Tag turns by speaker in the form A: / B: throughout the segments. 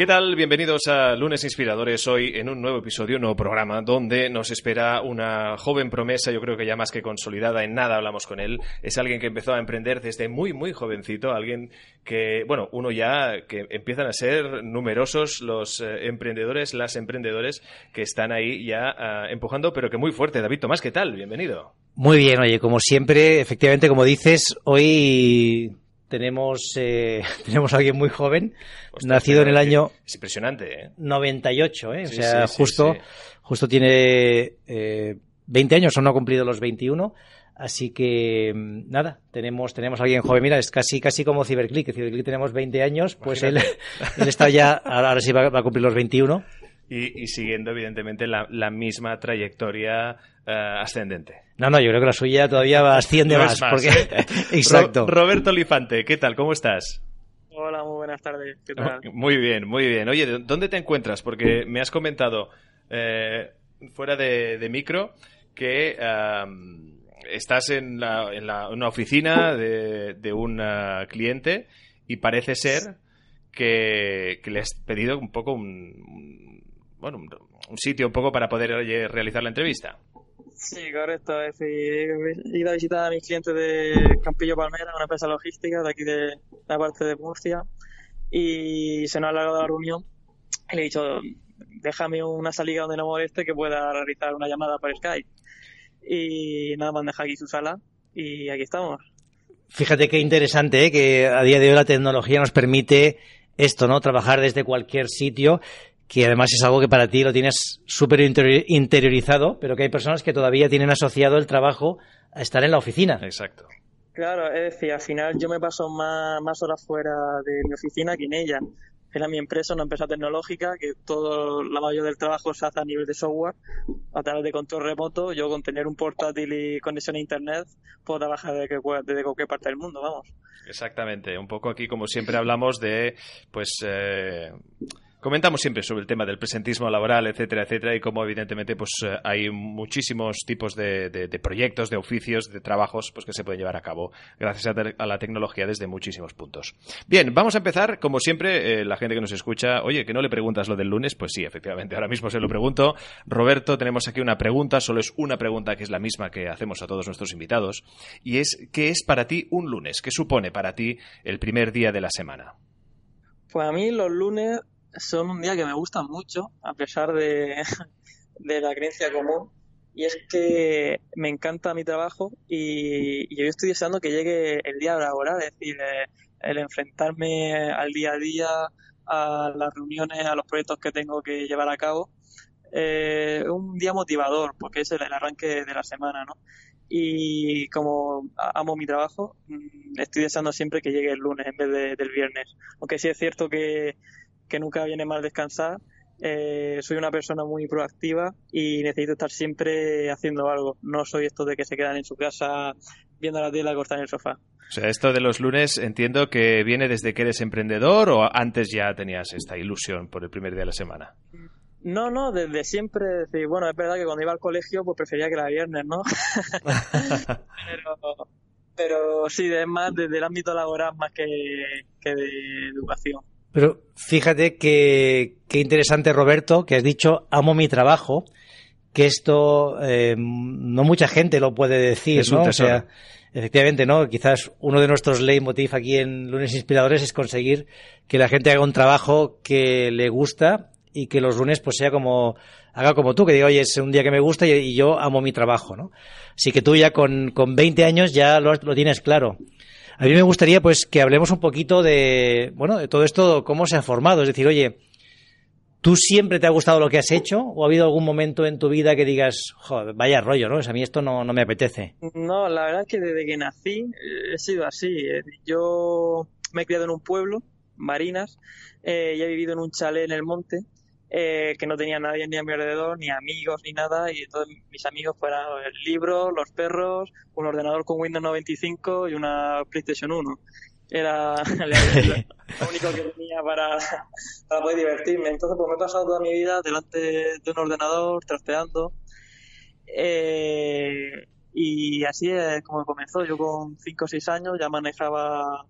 A: ¿Qué tal? Bienvenidos a Lunes Inspiradores. Hoy en un nuevo episodio, un nuevo programa, donde nos espera una joven promesa, yo creo que ya más que consolidada, en nada hablamos con él. Es alguien que empezó a emprender desde muy, muy jovencito, alguien que, bueno, uno ya que empiezan a ser numerosos los eh, emprendedores, las emprendedores que están ahí ya ah, empujando, pero que muy fuerte. David Tomás, ¿qué tal? Bienvenido.
B: Muy bien, oye, como siempre, efectivamente, como dices, hoy tenemos, eh, tenemos a alguien muy joven,
A: Ostras,
B: nacido en el año
A: Es impresionante, ¿eh?
B: 98, ¿eh? O sea,
A: sí,
B: justo,
A: sí.
B: justo tiene eh, 20 años, o no ha cumplido los 21. Así que mm, nada, tenemos, tenemos a alguien joven. Mira, es casi, casi como Ciberclick. que Ciberclick tenemos 20 años, pues él, él está ya, ahora, ahora sí va, va a cumplir los 21.
A: Y, y siguiendo, evidentemente, la, la misma trayectoria eh, ascendente.
B: No, no, yo creo que la suya todavía va- asciende
A: No
B: más. porque,
A: ¿eh?
B: exacto.
A: Ro- Roberto Lifante, ¿qué tal? ¿Cómo estás?
C: Hola, muy buenas tardes. ¿Qué tal?
A: Muy bien, muy bien. Oye, ¿de- ¿dónde te encuentras? Porque me has comentado eh, fuera de, de micro que am, estás en, la- en la- una oficina de, de un ah, cliente y parece ser que, que le has pedido un poco un- bueno, un, un sitio un poco para poder oye, realizar la entrevista.
C: Sí, correcto. Es decir, he ido a visitar a mis clientes de Campillo Palmera, una empresa logística de aquí de la parte de Murcia, y se nos ha alargado la reunión. Y le he dicho, déjame una salida donde no moleste que pueda realizar una llamada por Skype. Y nada, me han dejado aquí su sala y aquí estamos.
B: Fíjate qué interesante, ¿eh? que a día de hoy la tecnología nos permite esto, ¿no? Trabajar desde cualquier sitio, que además es algo que para ti lo tienes súper interior- interiorizado, pero que hay personas que todavía tienen asociado el trabajo a estar en la oficina.
A: Exacto.
C: Claro, es decir, al final yo me paso más, más horas fuera de mi oficina que en ella. Era mi empresa, una empresa tecnológica, que todo, la mayoría del trabajo se hace a nivel de software, a través de control remoto. Yo con tener un portátil y conexión a internet puedo trabajar desde, desde cualquier parte del mundo, vamos.
A: Exactamente, un poco aquí como siempre hablamos de, pues, eh, comentamos siempre sobre el tema del presentismo laboral, etcétera, etcétera, y cómo evidentemente pues eh, hay muchísimos tipos de, de- proyectos, de oficios, de trabajos, pues que se pueden llevar a cabo gracias a la tecnología desde muchísimos puntos. Bien, vamos a empezar, como siempre, eh, la gente que nos escucha, oye, que no le preguntas lo del lunes, pues sí, efectivamente, ahora mismo se lo pregunto. Roberto, tenemos aquí una pregunta, solo es una pregunta que es la misma que hacemos a todos nuestros invitados, y es, ¿qué es para ti un lunes? ¿Qué supone para ti el primer día de la semana?
C: Pues a mí los lunes son un día que me gustan mucho, a pesar de, la creencia común. Y es que me encanta mi trabajo y, y yo estoy deseando que llegue el día laboral, es decir, eh, el enfrentarme al día a día, a las reuniones, a los proyectos que tengo que llevar a cabo. Eh, un día motivador, porque es el, arranque de la semana, ¿no? Y como amo mi trabajo, mm, estoy deseando siempre que llegue el lunes en vez de- del viernes. Aunque sí es cierto que, que nunca viene mal descansar, eh, soy una persona muy proactiva y necesito estar siempre haciendo algo. No soy esto de que se quedan en su casa viendo la tele acostada en el sofá.
A: O sea, esto de los lunes entiendo que viene desde que eres emprendedor o antes ya tenías esta ilusión por el primer día de la semana.
C: No, no, desde siempre, decir, bueno, es verdad que cuando iba al colegio pues prefería que era viernes, ¿no? pero, pero sí, es más desde el ámbito laboral más que, que de educación.
B: Pero fíjate que, qué interesante, Roberto, que has dicho amo mi trabajo, que esto eh, no mucha gente lo puede decir,
A: Es
B: ¿no? O sea, efectivamente, ¿no? Quizás uno de nuestros leitmotiv aquí en Lunes Inspiradores es conseguir que la gente haga un trabajo que le gusta y que los lunes pues sea como haga como tú, que diga, oye, es un día que me gusta y, y yo amo mi trabajo, ¿no? Así que tú ya con, con 20 años ya lo, lo tienes claro. A mí me gustaría pues que hablemos un poquito de, bueno, de todo esto, cómo se ha formado. Es decir, oye, ¿tú siempre te ha gustado lo que has hecho? ¿O ha habido algún momento en tu vida que digas, joder, vaya rollo, ¿no? a mí esto no, no me apetece.
C: No, la verdad es que desde que nací eh, he sido así. Yo me he criado en un pueblo, Marinas, eh, y he vivido en un chalet en el monte eh, que no tenía nadie ni a mi alrededor, ni amigos, ni nada, y todos mis amigos fueran el libro, los perros, un ordenador con Windows 95 y una PlayStation 1. Era lo único que tenía para, para poder divertirme. Entonces, pues me he pasado toda mi vida delante de un ordenador, trasteando. Eh, y así es como comenzó. Yo con 5 o 6 años ya manejaba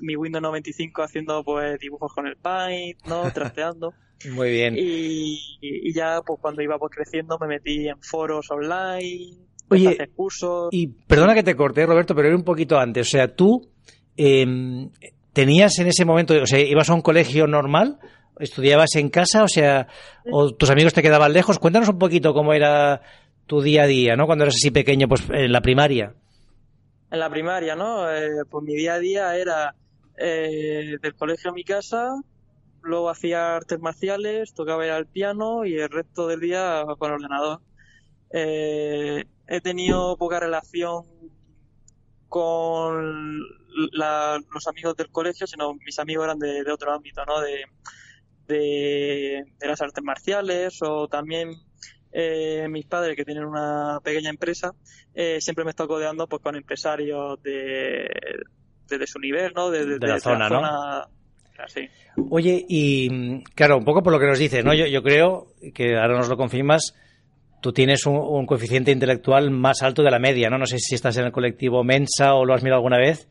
C: mi Windows 95 haciendo pues dibujos con el Paint, ¿no? Trasteando.
B: Muy bien.
C: Y, ya pues cuando iba pues creciendo me metí en foros online, Oye, cursos.
B: Y perdona que te corté, Roberto, pero era un poquito antes. O sea, tú em, tenías en ese momento, o sea, ibas a un colegio normal, estudiabas en casa, o sea, o tus amigos te quedaban lejos. Cuéntanos un poquito cómo era tu día a día, ¿no? Cuando eras así pequeño, pues en la primaria.
C: En la primaria, ¿no? Eh, pues mi día a día era eh, del colegio a mi casa, luego hacía artes marciales, tocaba el piano y el resto del día con el ordenador. Eh, he tenido poca relación con los amigos del colegio, sino mis amigos eran de, otro ámbito, ¿no? De, de, las artes marciales o también eh, mis padres que tienen una pequeña empresa, eh, siempre me he codeando pues, con empresarios de, de, su nivel, ¿no? De,
B: la zona, ¿no? Oye, y claro, un poco por lo que nos dices, ¿no? Yo, yo creo que ahora nos lo confirmas, tú tienes un, coeficiente intelectual más alto de la media, ¿no? No sé si estás en el colectivo Mensa o lo has mirado alguna vez,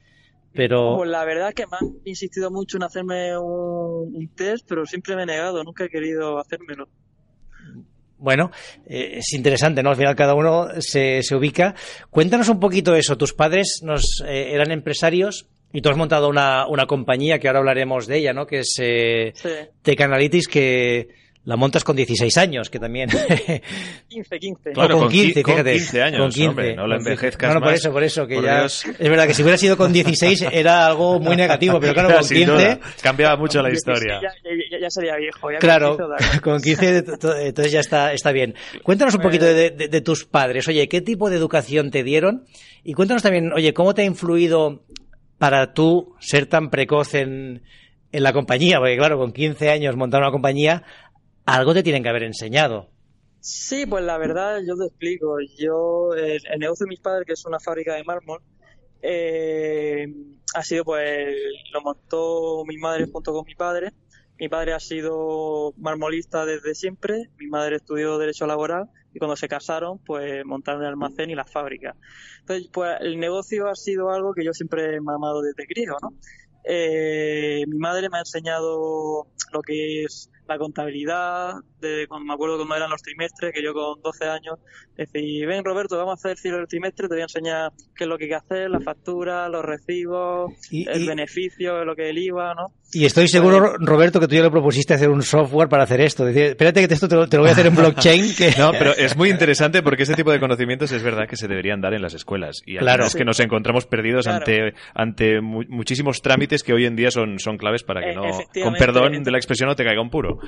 B: pero...
C: Pues la verdad es que me han insistido mucho en hacerme un, test, pero siempre me he negado, nunca he querido hacérmelo.
B: Bueno, eh, es interesante, ¿no? Al final cada uno se, se ubica. Cuéntanos un poquito eso. Tus padres nos eh, eran empresarios, y tú has montado una, una compañía que ahora hablaremos de ella, ¿no? Que es eh, Tech Analytics, que la montas con 16 años, que también...
C: 15, 15.
A: Claro, con 15, fíjate. Con 15 años, con 15. Hombre, no la envejezcas
B: No, no, por eso, por eso, que ya... Es verdad que si hubiera sido con 16 era algo muy negativo, pero claro, con 15...
A: Cambiaba mucho la historia.
C: Ya, ya, sería viejo. Ya
B: claro, con 15 entonces ya está, está bien. Cuéntanos un poquito de, de, de tus padres. Oye, ¿qué tipo de educación te dieron? Y cuéntanos también, oye, ¿cómo te ha influido para tú ser tan precoz en, en la compañía? Porque claro, con 15 años montar una compañía, algo te tienen que haber enseñado.
C: Sí, pues la verdad, yo te explico. Yo, el, negocio de mis padres, que es una fábrica de mármol, eh, ha sido, pues, lo montó mi madre junto con mi padre. Mi padre ha sido marmolista desde siempre, mi madre estudió Derecho Laboral y cuando se casaron, pues montaron el almacén y la fábrica. Entonces, pues el negocio ha sido algo que yo siempre he mamado desde crío, ¿no? Eh, mi madre me ha enseñado lo que es la contabilidad, de, cuando me acuerdo cuando eran los trimestres, que yo con 12 años decía, ven Roberto, vamos a hacer el cierre del trimestre, te voy a enseñar qué es lo que hay que hacer, la factura, los recibos, el beneficio, lo que es el IVA, ¿no?
B: Y estoy seguro, pues, Roberto, que tú ya le propusiste hacer un software para hacer esto. Decir, espérate que esto te lo, voy a hacer en blockchain. Que...
A: No, pero es muy interesante porque ese tipo de conocimientos es verdad que se deberían dar en las escuelas. Y claro. es que nos encontramos perdidos ante, ante muchísimos trámites que hoy en día son, son claves para que e, no, con perdón de la expresión, no te caiga un puro.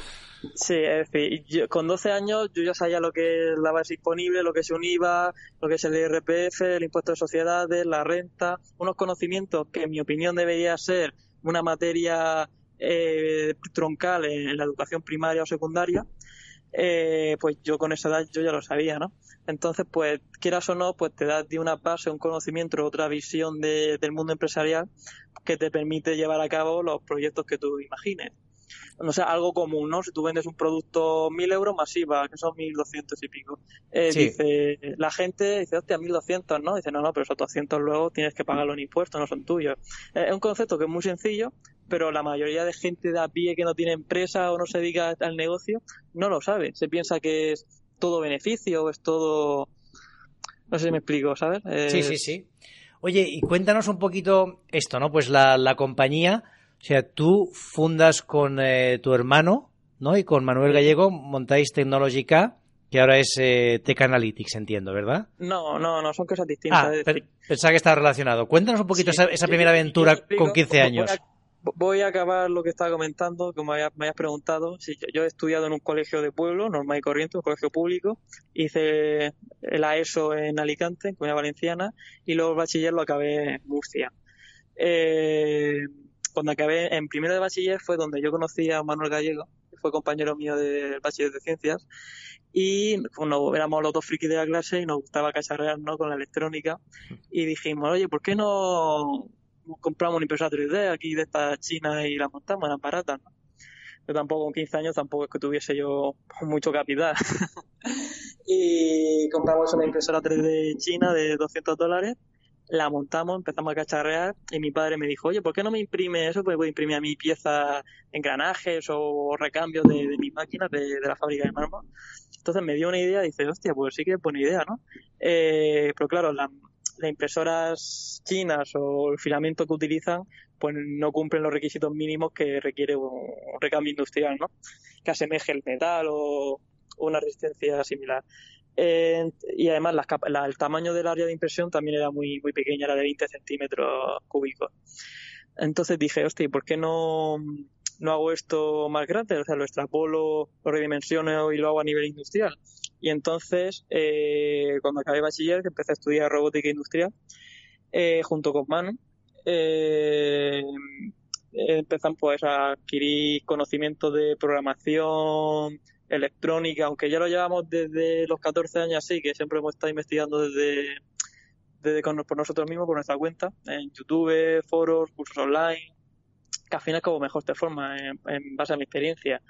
C: Sí, es decir, con 12 años yo ya sabía lo que es la base disponible, lo que es un IVA, lo que es el IRPF, el impuesto de sociedades, la renta, unos conocimientos que en mi opinión debería ser una materia eh, troncal en, la educación primaria o secundaria, eh, pues yo con esa edad yo ya lo sabía, ¿no? Entonces, pues quieras o no, pues te da de una base, un conocimiento, otra visión del mundo empresarial que te permite llevar a cabo los proyectos que tú imagines no sé, algo común, ¿no? Si tú vendes un producto mil euros masiva, que son mil doscientos y pico, eh, dice, la gente dice, hostia, mil doscientos, ¿no? Dice, no, no, pero esos doscientos luego tienes que pagarlo en impuestos, no son tuyos. Eh, es un concepto que es muy sencillo, pero la mayoría de gente de a pie que no tiene empresa o no se dedica al negocio no lo sabe. Se piensa que es todo beneficio, es todo... No sé si me explico, ¿sabes?
B: Sí, sí, sí. Oye, y cuéntanos un poquito esto, ¿no? Pues la, la compañía o sea, tú fundas con eh, tu hermano, ¿no? Y con Manuel Gallego montáis Tecnologica, que ahora es eh, Tech Analytics, entiendo, ¿verdad?
C: No, no, no, son cosas distintas.
B: Ah,
C: es
B: pensaba que estaba relacionado. Cuéntanos un poquito
C: Sí,
B: esa, esa primera aventura con 15
C: voy a-
B: años.
C: Voy a acabar lo que estaba comentando, como me hayas preguntado. Sí, yo, yo he estudiado en un colegio de pueblo, normal y corriente, un colegio público. Hice la ESO en Alicante, en Comunidad Valenciana, y luego el bachiller lo acabé en Murcia. Eh, cuando acabé en primero de bachiller fue donde yo conocí a Manuel Gallego, que fue compañero mío del bachiller de ciencias, y bueno, éramos los dos frikis de la clase y nos gustaba cacharrear ¿no? con la electrónica, y dijimos, oye, ¿por qué no compramos una impresora 3D aquí de estas chinas y la montamos, eran baratas, ¿no? Yo tampoco con 15 años tampoco es que tuviese yo mucho capital. y compramos una impresora 3D china de 200 dólares, la montamos, empezamos a cacharrear y mi padre me dijo, oye, ¿por qué no me imprime eso? Pues voy a imprimir a mi piezas, engranajes o recambios de, de mis máquinas de, la fábrica de mármol. Entonces me dio una idea dice, hostia, pues sí que es buena idea, ¿no? Eh, pero claro, la, las impresoras chinas o el filamento que utilizan pues no cumplen los requisitos mínimos que requiere un recambio industrial, ¿no? Que asemeje el metal o una resistencia similar. Eh, y además la- el tamaño del área de impresión también era muy, muy pequeña, era de 20 centímetros cúbicos. Entonces dije, hostia, ¿y por qué no, no hago esto más grande? O sea, lo extrapolo, lo redimensiono y lo hago a nivel industrial. Y entonces, eh, cuando acabé bachiller, que empecé a estudiar robótica industrial, eh, junto con Manu, eh, empezan pues a adquirir conocimiento de programación electrónica, aunque ya lo llevamos desde los 14 años así, que siempre hemos estado investigando desde, desde con- por nosotros mismos, por nuestra cuenta, en YouTube, foros, cursos online, que al final como mejor te forma en, en base a mi experiencia.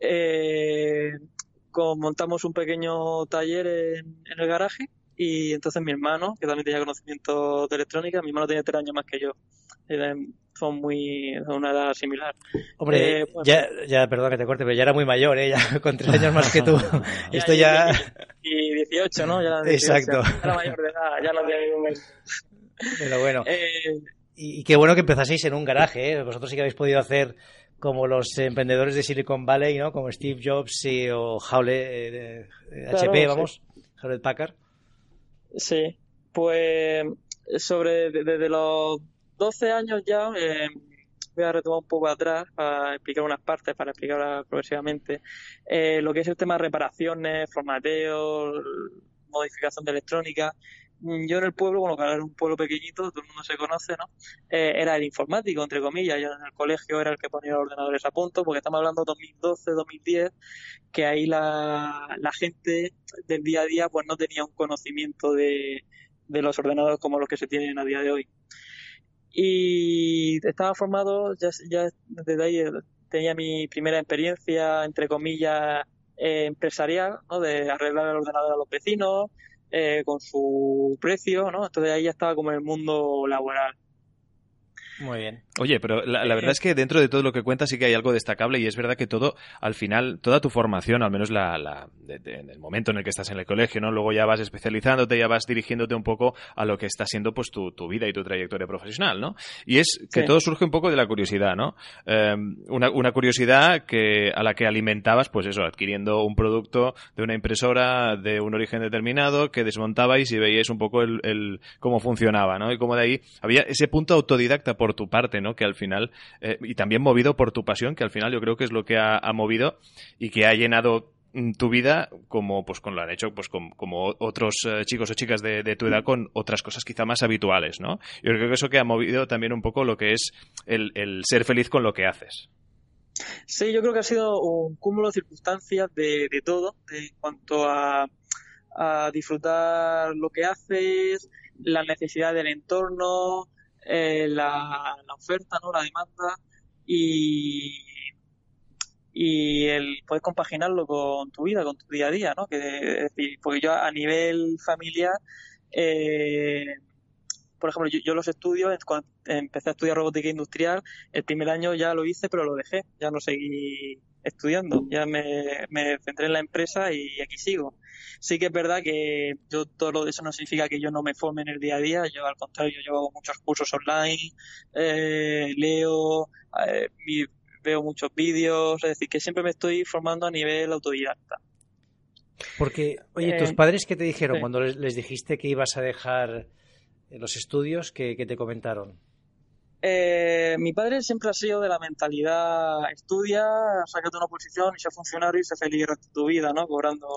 C: Eh, con- montamos un pequeño taller en, en el garaje y entonces mi hermano, que también tenía conocimiento de electrónica, mi hermano tiene tres años más que yo. Son muy, son una edad similar.
B: Hombre,
C: Eh, pues-
B: ya, ya, perdón que te corte, pero ya era muy mayor, ¿eh? Ya con tres años más que tú. Esto ya...
C: Y 18, ¿no? Ya 18.
B: Exacto.
C: Era mayor de edad, ya no tenía ningún mes.
B: Pero bueno.
C: Eh,
B: Y, y qué bueno que empezaseis en un garaje, ¿eh? Vosotros sí que habéis podido hacer como los emprendedores de Silicon Valley, ¿no? Como Steve Jobs y, o Howlett, eh,
C: Claro,
B: HP,
C: sí.
B: vamos. Hewlett Packard.
C: Sí, pues sobre de- desde los 12 años ya eh, voy a retomar un poco atrás para explicar unas partes, para explicar progresivamente eh, lo que es el tema de reparaciones, formateo, modificación de electrónica. Mm, Yo en el pueblo, bueno, claro, era un pueblo pequeñito, todo el mundo se conoce, ¿no? Eh, era el informático, entre comillas. Yo en el colegio era el que ponía los ordenadores a punto, porque estamos hablando de 2012, 2010, que ahí la, la gente del día a día pues no tenía un conocimiento de, de los ordenadores como los que se tienen a día de hoy. Y estaba formado, ya, desde ahí eh, tenía mi primera experiencia, entre comillas, eh, empresarial, ¿no? De arreglar el ordenador a los vecinos, eh, con su precio, ¿no? Entonces ahí ya estaba como en el mundo laboral.
B: Muy bien.
A: Oye, pero la, la verdad es que dentro de todo lo que cuentas sí que hay algo destacable y es verdad que todo, al final, toda tu formación, al menos la, la de- de- en el momento en el que estás en el colegio, ¿no? Luego ya vas especializándote, ya vas dirigiéndote un poco a lo que está siendo pues tu, tu vida y tu trayectoria profesional, ¿no? Y es que
C: Sí.
A: todo surge un poco de la curiosidad, ¿no? Eh, una, una curiosidad que a la que alimentabas, pues eso, adquiriendo un producto de una impresora de un origen determinado que desmontabais y veíais un poco el, el- cómo funcionaba, ¿no? Y cómo de ahí había ese punto autodidacta por tu parte, ¿no? Que al final, eh, y también movido por tu pasión, que al final yo creo que es lo que ha, movido y que ha llenado mm, tu vida como pues con lo han hecho pues con- como otros eh, chicos o chicas de, tu edad con otras cosas quizá más habituales, ¿no? Yo creo que eso que ha movido también un poco lo que es el, ser feliz con lo que haces.
C: Sí, yo creo que ha sido un cúmulo de circunstancias de, de todo, en cuanto a, a disfrutar lo que haces, la necesidad del entorno, eh, la, oferta, ¿no? La demanda y, y el poder compaginarlo con tu vida, con tu día a día, ¿no? Que, porque yo a nivel familiar, eh, por ejemplo, yo los estudios, cuando empecé a estudiar robótica industrial, el primer año ya lo hice, pero lo dejé, ya no seguí estudiando, ya me, me centré en la empresa y aquí sigo. Sí que es verdad que yo todo lo de eso no significa que yo no me forme en el día a día, yo al contrario, yo hago muchos cursos online, eh, leo, eh, mi- veo muchos vídeos, es decir, que siempre me estoy formando a nivel autodidacta.
B: Porque, oye,
C: Eh,
B: ¿tus padres qué te dijeron
C: sí.
B: cuando les, les dijiste que ibas a dejar eh, los estudios? ¿Qué, qué te comentaron?
C: Eh, mi padre siempre ha sido de la mentalidad estudia, sácate una posición y sé funcionario y sé feliz tu vida, ¿no? Cobrando.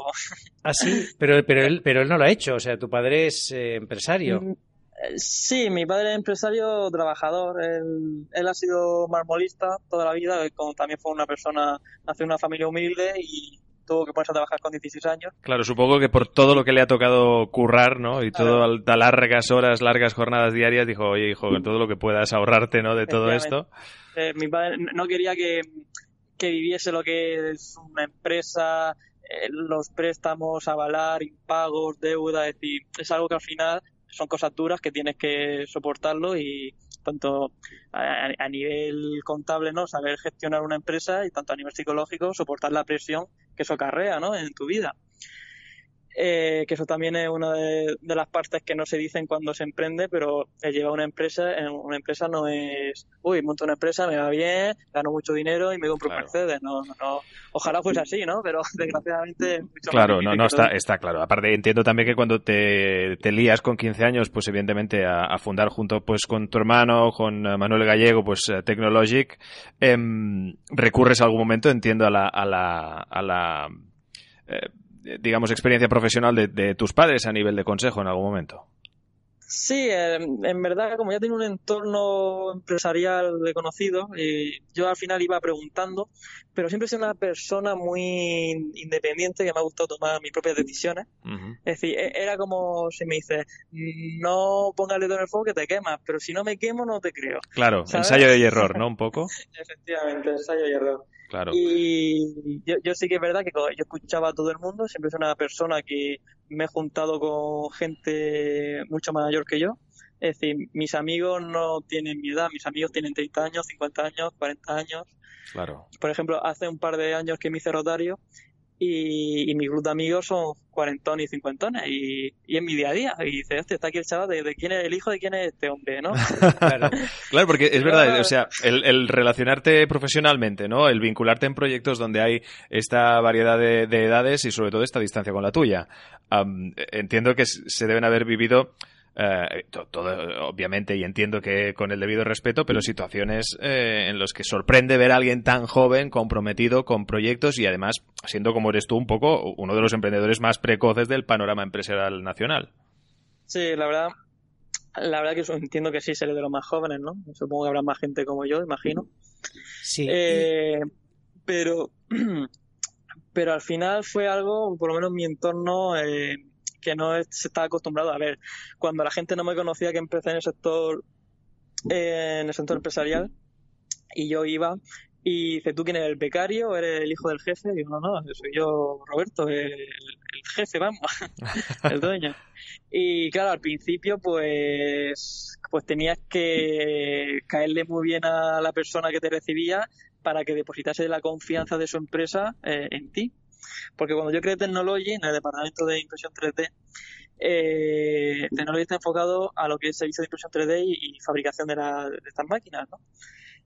B: Ah, sí, pero, pero, él, pero él no lo ha hecho. O sea, tu padre es eh, empresario.
C: Mm, eh, Sí, mi padre es empresario trabajador. Él, él ha sido marmolista toda la vida. como también fue una persona, nació en una familia humilde y tuvo que ponerse a trabajar con 16 años.
A: Claro, supongo que por todo lo que le ha tocado currar, ¿no? Y todo a largas horas, largas jornadas diarias, dijo, oye, hijo, con todo lo que puedas ahorrarte, ¿no? De todo esto.
C: Eh, mi padre no quería que, que viviese lo que es una empresa, eh, los préstamos, avalar, impagos, deuda, es decir, es algo que al final son cosas duras que tienes que soportarlo y tanto a, a nivel contable, ¿no? Saber gestionar una empresa y tanto a nivel psicológico soportar la presión que eso acarrea, ¿no? En tu vida. Eh, que eso también es una de, de las partes que no se dicen cuando se emprende, pero el llevar una empresa, una empresa no es, uy, monto una empresa, me va bien, gano mucho dinero y me compro
A: Claro.
C: un Mercedes. No, no, no. Ojalá fuese así, ¿no? Pero desgraciadamente es mucho más
A: Claro, no, no, está,
C: todo.
A: está claro. Aparte, entiendo también que cuando te, te lías con 15 años, pues evidentemente a, a fundar junto pues con tu hermano, con eh, Manuel Gallego, pues eh, Technologic, em, recurres a algún momento, entiendo, a la, a la, a la eh, digamos, experiencia profesional de, de tus padres a nivel de consejo en algún momento.
C: Sí, eh, en verdad, como ya tengo un entorno empresarial de conocido, eh, yo al final iba preguntando, pero siempre he sido una persona muy independiente que me ha gustado tomar mis propias decisiones. Es decir, e- era como si me dices, no pongas el dedo en el fuego que te quemas, pero si no me quemo no te creo.
A: Claro,
C: ¿Sabes?
A: ensayo y error, ¿no? Un poco.
C: Efectivamente, ensayo y error.
A: Claro.
C: Y yo, yo sí que es verdad que yo escuchaba a todo el mundo, siempre soy una persona que me he juntado con gente mucho mayor que yo. Es decir, mis amigos no tienen mi edad, mis amigos tienen 30 años, 50 años, 40 años.
A: Claro.
C: Por ejemplo, hace un par de años que me hice rotario y, y mi grupo de amigos son cuarentones y cincuentones y, es mi día a día. Y dice, hostia, está aquí el chaval, de, quién es el hijo de quién es este hombre, ¿no?
B: Claro.
A: Porque es verdad, o sea, el, el relacionarte profesionalmente, ¿no? El vincularte en proyectos donde hay esta variedad de, de edades y sobre todo esta distancia con la tuya. Entiendo que se deben haber vivido eh, to- todo, obviamente, y entiendo que con el debido respeto, pero situaciones eh, en las que sorprende ver a alguien tan joven, comprometido con proyectos y además siendo como eres tú un poco uno de los emprendedores más precoces del panorama empresarial nacional.
C: Sí, la verdad, la verdad que eso entiendo que sí seré de los más jóvenes, ¿no? Supongo que habrá más gente como yo, imagino.
B: Sí.
C: Eh, pero, pero al final fue algo, por lo menos en mi entorno, eh, que no se estaba acostumbrado a ver. Cuando la gente no me conocía que empecé en el sector, eh, en el sector empresarial, y yo iba y dice, ¿tú quién eres el becario? ¿Eres el hijo del jefe? Y digo, no, no, soy yo, Roberto, el, el jefe, vamos, el dueño. Y claro, al principio, pues, pues tenías que caerle muy bien a la persona que te recibía para que depositase la confianza de su empresa eh, en ti. Porque cuando yo creé Technology, en el departamento de impresión 3D, eh, Technology está enfocado a lo que es servicio de impresión 3D y, y fabricación de, la- de estas máquinas, ¿no?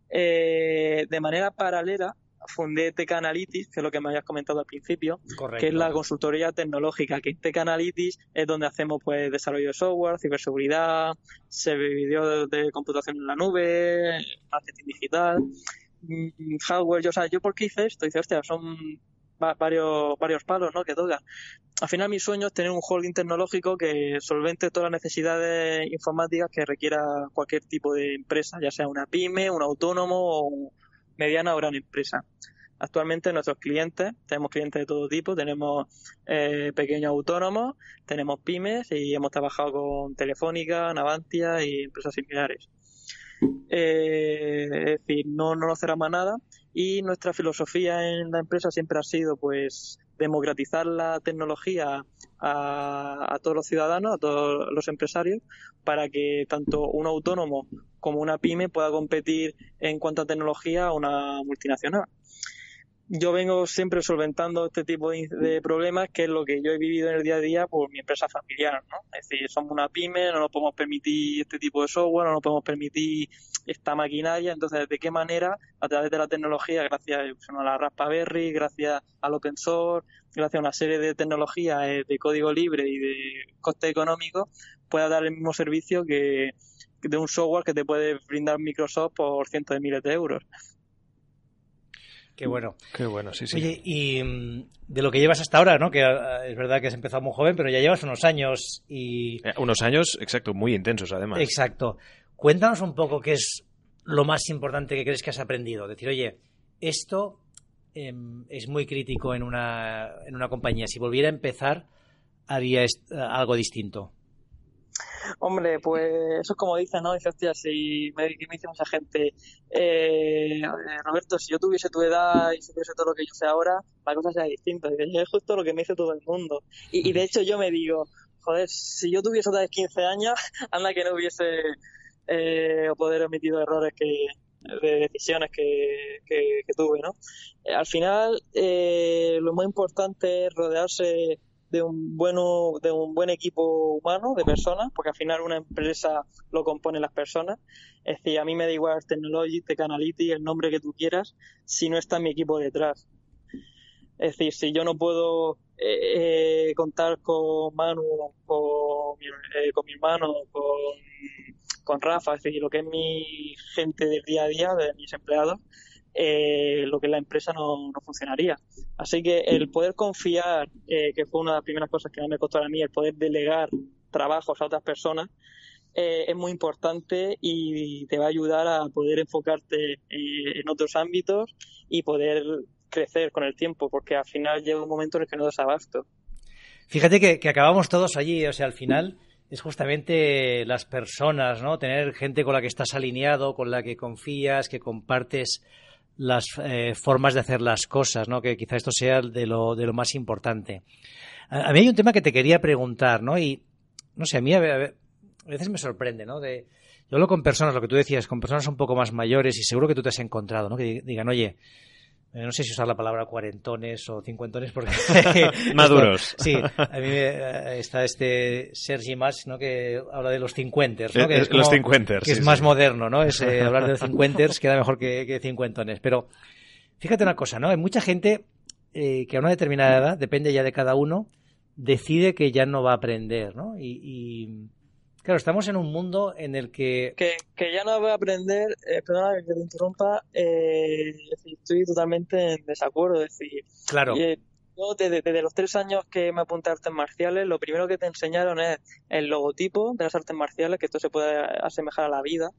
C: Eh, de manera paralela, fundé TK Analytics, que es lo que me habías comentado al principio,
B: Correcto.
C: que es la consultoría tecnológica, que TK Analytics es donde hacemos pues desarrollo de software, ciberseguridad, servidor de, de computación en la nube, marketing digital, mm, hardware, yo, o sea, yo por qué hice esto, dice, hostia, son va- varios, varios palos, ¿no? Que tocan. Al final mi sueño es tener un holding tecnológico que solvente todas las necesidades informáticas que requiera cualquier tipo de empresa, ya sea una pyme, un autónomo o mediana o gran empresa. Actualmente nuestros clientes, tenemos clientes de todo tipo, tenemos eh, pequeños autónomos, tenemos pymes y hemos trabajado con Telefónica, Navantia y empresas similares. Eh, es decir, no, no nos cerramos nada y nuestra filosofía en la empresa siempre ha sido pues democratizar la tecnología a, a todos los ciudadanos, a todos los empresarios, para que tanto un autónomo como una pyme pueda competir en cuanto a tecnología a una multinacional. Yo vengo siempre solventando este tipo de, problemas, que es lo que yo he vivido en el día a día por mi empresa familiar, ¿no? Es decir, somos una pyme, no nos podemos permitir este tipo de software, no nos podemos permitir esta maquinaria, entonces, ¿de qué manera? A través de la tecnología, gracias a la Raspberry, gracias al open source, gracias a una serie de tecnologías eh, de código libre y de coste económico, pueda dar el mismo servicio que de un software que te puede brindar Microsoft por cientos de miles de euros.
B: Qué bueno.
A: Qué bueno, sí, sí.
B: Oye, y mm, de lo que llevas hasta ahora, ¿no? Que ah, es verdad que has empezado muy joven, pero ya llevas unos años y...
A: Eh, unos años, exacto, muy intensos además.
B: Exacto. Cuéntanos un poco qué es lo más importante que crees que has aprendido. Decir, oye, esto eh, es muy crítico en una, en una compañía. Si volviera a empezar, haría algo distinto.
C: Hombre, pues eso es como dicen, ¿no? Dice, hostia, si me, me dice mucha gente, eh, Roberto, si yo tuviese tu edad y supiese todo lo que yo sé ahora, la cosa sería distinta. Y es justo lo que me dice todo el mundo. Y, de hecho yo me digo, joder, si yo tuviese otra vez 15 años, anda que no hubiese eh, poder emitido errores que de decisiones que, tuve, ¿no? Eh, al final, eh, lo más importante es rodearse de un bueno de un buen equipo humano de personas porque al final una empresa lo componen las personas. Es decir a mí me da igual Technology Tech Analytics el nombre que tú quieras si no está mi equipo detrás. Es decir si yo no puedo eh, contar con Manu con eh, con mi hermano con, con Rafa es decir lo que es mi gente del día a día de mis empleados eh, lo que es la empresa no, no, funcionaría. Así que el poder confiar, eh, que fue una de las primeras cosas que más me costó a mí, el poder delegar trabajos a otras personas, eh, es muy importante y te va a ayudar a poder enfocarte eh, en otros ámbitos y poder crecer con el tiempo, porque al final llega un momento en el que no das abasto.
B: Fíjate que, que acabamos todos allí, o sea, al final es justamente las personas, ¿no? Tener gente con la que estás alineado, con la que confías, que compartes las eh, formas de hacer las cosas, ¿no? Que quizá esto sea de lo, de lo más importante. A, mí hay un tema que te quería preguntar, ¿no? Y, no sé, a mí a, a veces me sorprende, ¿no? De, yo hablo con personas, lo que tú decías, con personas un poco más mayores y seguro que tú te has encontrado, ¿no? Que digan, oye, no sé si usar la palabra cuarentones o cincuentones porque
A: maduros.
B: Sí a mí me, está este Sergi Mas no que habla de los cincuenters ¿no?
A: que es como,
B: los
A: cincuenters
B: que
A: sí,
B: es más moderno no es eh, hablar de los cincuenters queda mejor que, que, cincuentones. Pero fíjate una cosa no hay mucha gente eh, que a una determinada edad depende ya de cada uno decide que ya no va a aprender no y, y Claro, estamos en un mundo en el que...
C: Que, que ya no voy a aprender, eh, perdona que te interrumpa, eh, estoy totalmente en desacuerdo. Es decir,
B: claro.
C: Eh, yo desde, desde, los tres años que me apunté a artes marciales, lo primero que te enseñaron es el logotipo de las artes marciales, que esto se puede asemejar a la vida,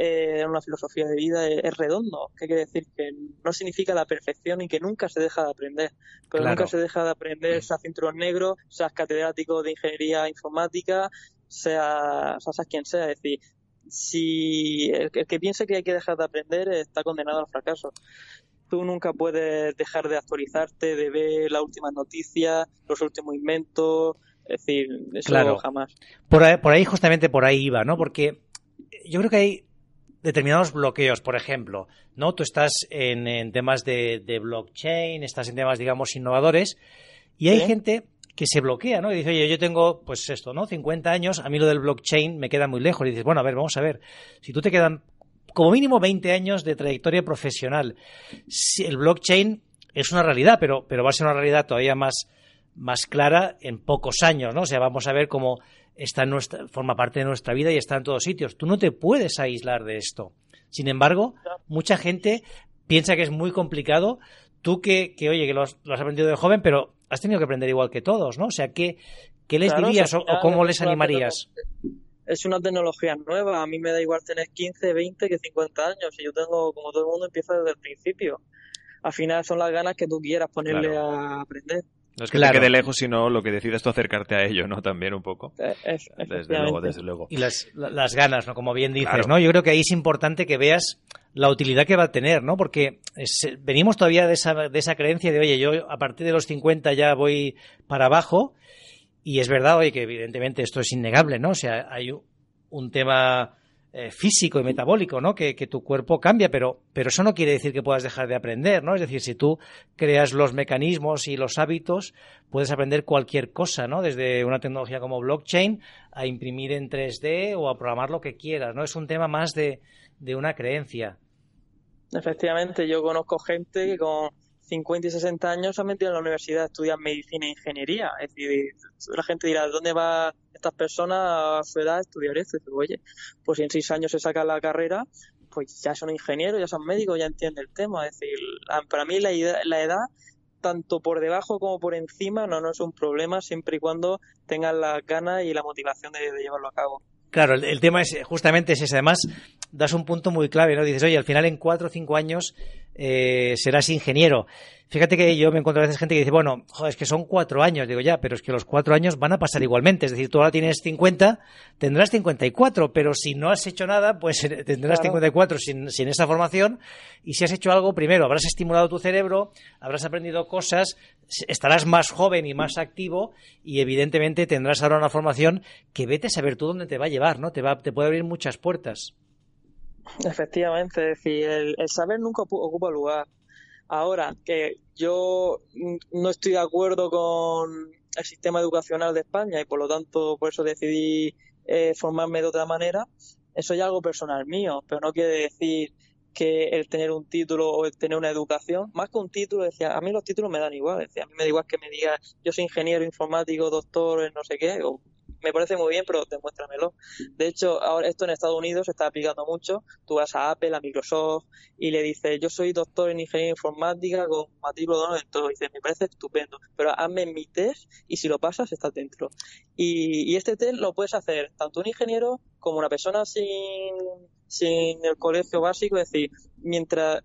C: eh, una filosofía de vida es, es, redondo. ¿Qué quiere decir? Que no significa la perfección y que nunca se deja de aprender. Pero claro. nunca se deja de aprender, seas cinturón negro, seas catedrático de ingeniería informática, sea, o sea, quien sea. Es decir, si el, el, que piense que hay que dejar de aprender está condenado al fracaso. Tú nunca puedes dejar de actualizarte, de ver las últimas noticias, los últimos inventos. Es decir, eso
B: claro.
C: jamás.
B: Por ahí, por ahí, justamente por ahí iba, ¿no? Porque yo creo que hay determinados bloqueos, por ejemplo, ¿no? Tú estás en, en temas de, de, blockchain, estás en temas, digamos, innovadores, y hay ¿Sí? gente que se bloquea, ¿no? Y dice, oye, yo tengo, pues esto, ¿no? 50 años, a mí lo del blockchain me queda muy lejos. Y dices, bueno, a ver, vamos a ver, si tú te quedan como mínimo 20 años de trayectoria profesional, si el blockchain es una realidad, pero, pero va a ser una realidad todavía más, más clara en pocos años, ¿no? O sea, vamos a ver cómo está en nuestra, forma parte de nuestra vida y está en todos sitios. Tú no te puedes aislar de esto. Sin embargo, mucha gente piensa que es muy complicado. Tú que, que oye, que lo has, lo has, aprendido de joven, pero has tenido que aprender igual que todos, ¿no? O sea, ¿qué, qué les
C: claro,
B: dirías
C: o,
B: cómo les animarías?
C: Es una tecnología nueva. A mí me da igual tener 15, 20 que 50 años. Y yo tengo, como todo el mundo, empieza desde el principio. Al final son las ganas que tú quieras ponerle claro. a aprender.
A: No es que claro. te quede lejos, sino lo que decides tú acercarte a ello, ¿no? También un poco.
C: Eh, Es,
A: desde luego, desde luego.
B: Y las, las ganas, ¿no? Como bien dices, claro. ¿no? Yo creo que ahí es importante que veas la utilidad que va a tener, ¿no? Porque es, venimos todavía de esa, de esa creencia de, oye, yo a partir de los 50 ya voy para abajo. Y es verdad, oye, que evidentemente esto es innegable, ¿no? O sea, hay un tema eh, físico y metabólico, ¿no? Que, que, tu cuerpo cambia, pero, pero eso no quiere decir que puedas dejar de aprender, ¿no? Es decir, si tú creas los mecanismos y los hábitos, puedes aprender cualquier cosa, ¿no? Desde una tecnología como blockchain a imprimir en 3D o a programar lo que quieras, ¿no? Es un tema más de, de una creencia.
C: Efectivamente, yo conozco gente que con 50 y 60 años se han metido en la universidad a estudiar medicina e ingeniería. Es decir, la gente dirá, ¿dónde va estas personas a su edad a estudiar esto? Y dice, oye, pues si en seis años se saca la carrera, pues ya son ingenieros, ya son médicos, ya entienden el tema. Es decir, para mí la, la edad, tanto por debajo como por encima, no, no es un problema siempre y cuando tengan las ganas y la motivación de, llevarlo a cabo.
B: Claro, el, el, tema es justamente ese. Además, das un punto muy clave, ¿no? Dices, oye, al final en cuatro o cinco años eh, serás ingeniero. Fíjate que yo me encuentro a veces gente que dice, bueno, joder, es que son cuatro años. Digo, ya, pero es que los cuatro años van a pasar igualmente. Es decir, tú ahora tienes 50, tendrás 54, pero si no has hecho nada, pues eh, tendrás claro. 54 sin, sin esa formación. Y si has hecho algo, primero, habrás estimulado tu cerebro, habrás aprendido cosas, estarás más joven y más activo y evidentemente tendrás ahora una formación que vete a saber tú dónde te va a llevar, ¿no? Te, va, te puede abrir muchas puertas.
C: Efectivamente, es decir, el, el saber nunca ocupa lugar. Ahora, que yo no estoy de acuerdo con el sistema educacional de España y por lo tanto por eso decidí eh, formarme de otra manera, eso ya es algo personal mío, pero no quiere decir que el tener un título o el tener una educación, más que un título, decía, a mí los títulos me dan igual, decía, a mí me da igual que me diga yo soy ingeniero informático, doctor, no sé qué, o me parece muy bien, pero demuéstramelo. De hecho, ahora esto en Estados Unidos se está aplicando mucho. Tú vas a Apple, a Microsoft y le dices, yo soy doctor en ingeniería informática con matrícula de honor en todo. Y dices, me parece estupendo, pero hazme mi test y si lo pasas, estás dentro. Y, y este test lo puedes hacer tanto un ingeniero como una persona sin, sin el colegio básico. Es decir, mientras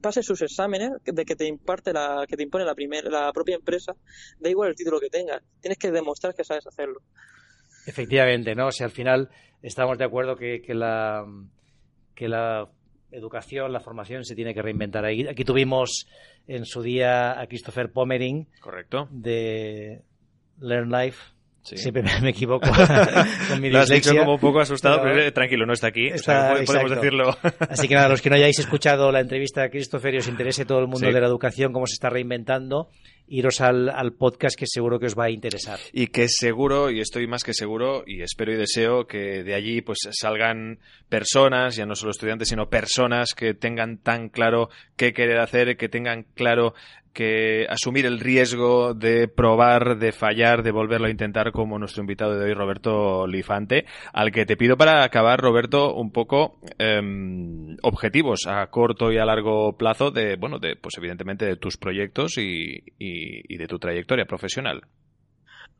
C: pase sus exámenes de que te imparte la que te impone la primera la propia empresa da igual el título que tengas tienes que demostrar que sabes hacerlo
B: Efectivamente, ¿no? O sea, al final estamos de acuerdo que, que, la, que la educación, la formación se tiene que reinventar. Aquí, aquí tuvimos en su día a Christopher Pommering.
A: Correcto.
B: De Learn Life. Sí. Siempre me, equivoco con mi
A: Lo has dicho como un poco asustado, pero, pero tranquilo, no está aquí. Está, o sea, podemos decirlo.
B: Así que nada, los que no hayáis escuchado la entrevista a Christopher y os interese todo el mundo sí. de la educación, cómo se está reinventando, iros al, al, podcast que seguro que os va a interesar.
A: Y que seguro, y estoy más que seguro, y espero y deseo que de allí pues salgan personas, ya no solo estudiantes, sino personas que tengan tan claro qué querer hacer, que tengan claro que asumir el riesgo de probar, de fallar, de volverlo a intentar como nuestro invitado de hoy, Roberto Lifante, al que te pido para acabar, Roberto, un poco eh, objetivos a corto y a largo plazo de, bueno, de, pues evidentemente de tus proyectos y, y, y de tu trayectoria profesional.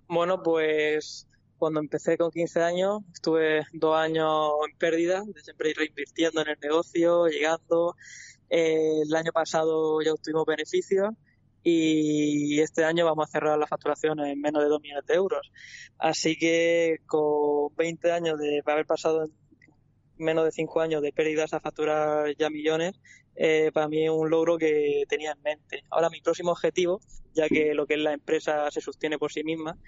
C: Bueno, pues cuando empecé con 15 años, estuve dos años en pérdida, siempre ir reinvirtiendo en el negocio, llegando, eh, el año pasado ya obtuvimos beneficios y este año vamos a cerrar la facturación en menos de 2 millones de euros. Así que con 20 años de haber pasado menos de 5 años de pérdidas a facturar ya millones, eh, para mí es un logro que tenía en mente. Ahora mi próximo objetivo, ya que lo que es la empresa se sostiene por sí misma,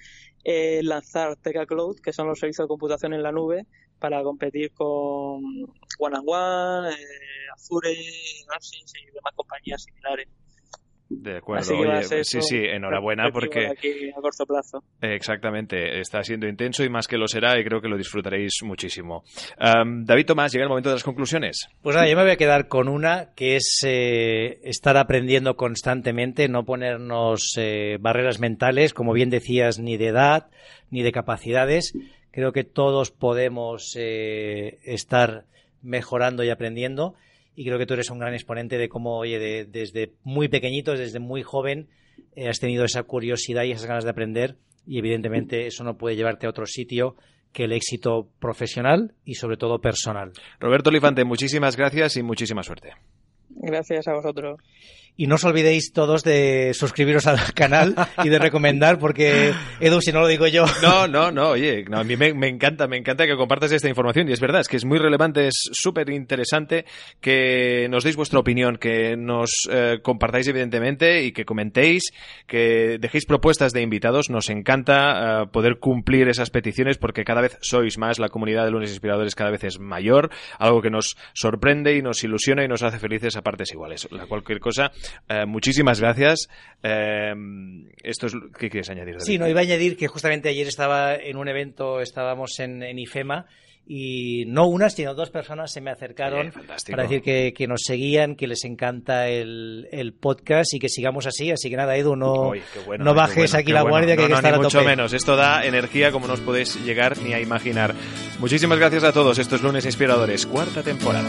C: es lanzar Teca Cloud, que son los servicios de computación en la nube, para competir con One and One, eh, Azure, Ansys y demás compañías similares.
A: De acuerdo, oye, sí, sí, enhorabuena porque
C: aquí a corto plazo.
A: exactamente, está siendo intenso y más que lo será y creo que lo disfrutaréis muchísimo. Um, David Tomás, llega el momento de las conclusiones.
B: Pues nada, yo me voy a quedar con una que es eh, estar aprendiendo constantemente, no ponernos eh, barreras mentales, como bien decías, ni de edad ni de capacidades. Creo que todos podemos eh, estar mejorando y aprendiendo y creo que tú eres un gran exponente de cómo, oye, de, desde muy pequeñitos, desde muy joven, eh, has tenido esa curiosidad y esas ganas de aprender y evidentemente eso no puede llevarte a otro sitio que el éxito profesional y sobre todo personal.
A: Roberto Olifante, muchísimas gracias y muchísima suerte.
C: Gracias a vosotros.
B: Y no os olvidéis todos de suscribiros al canal y de recomendar, porque Edu, si no lo digo yo.
A: No, no, no, oye, no, a mí me, encanta, me encanta que compartas esta información y es verdad, es que es muy relevante, es súper interesante que nos deis vuestra opinión, que nos eh, compartáis evidentemente y que comentéis, que dejéis propuestas de invitados. Nos encanta eh, poder cumplir esas peticiones porque cada vez sois más, la comunidad de lunes inspiradores cada vez es mayor, algo que nos sorprende y nos ilusiona y nos hace felices a partes iguales. La cualquier cosa, eh, muchísimas gracias. Eh, esto es, ¿Qué quieres añadir? David?
B: Sí, no, iba a añadir que justamente ayer estaba en un evento, estábamos en, en IFEMA, y no una, sino dos personas se me acercaron para decir que, que nos seguían, que les encanta el, el podcast y que sigamos así. Así que nada, Edu, no,
A: qué bueno,
B: no
A: qué
B: bajes
A: bueno,
B: aquí la
A: bueno.
B: guardia, que
A: No,
B: hay que
A: no,
B: estar
A: ni
B: a
A: mucho
B: tope.
A: menos. Esto da energía como no os podéis llegar ni a imaginar. Muchísimas gracias a todos. Estos lunes inspiradores, cuarta temporada.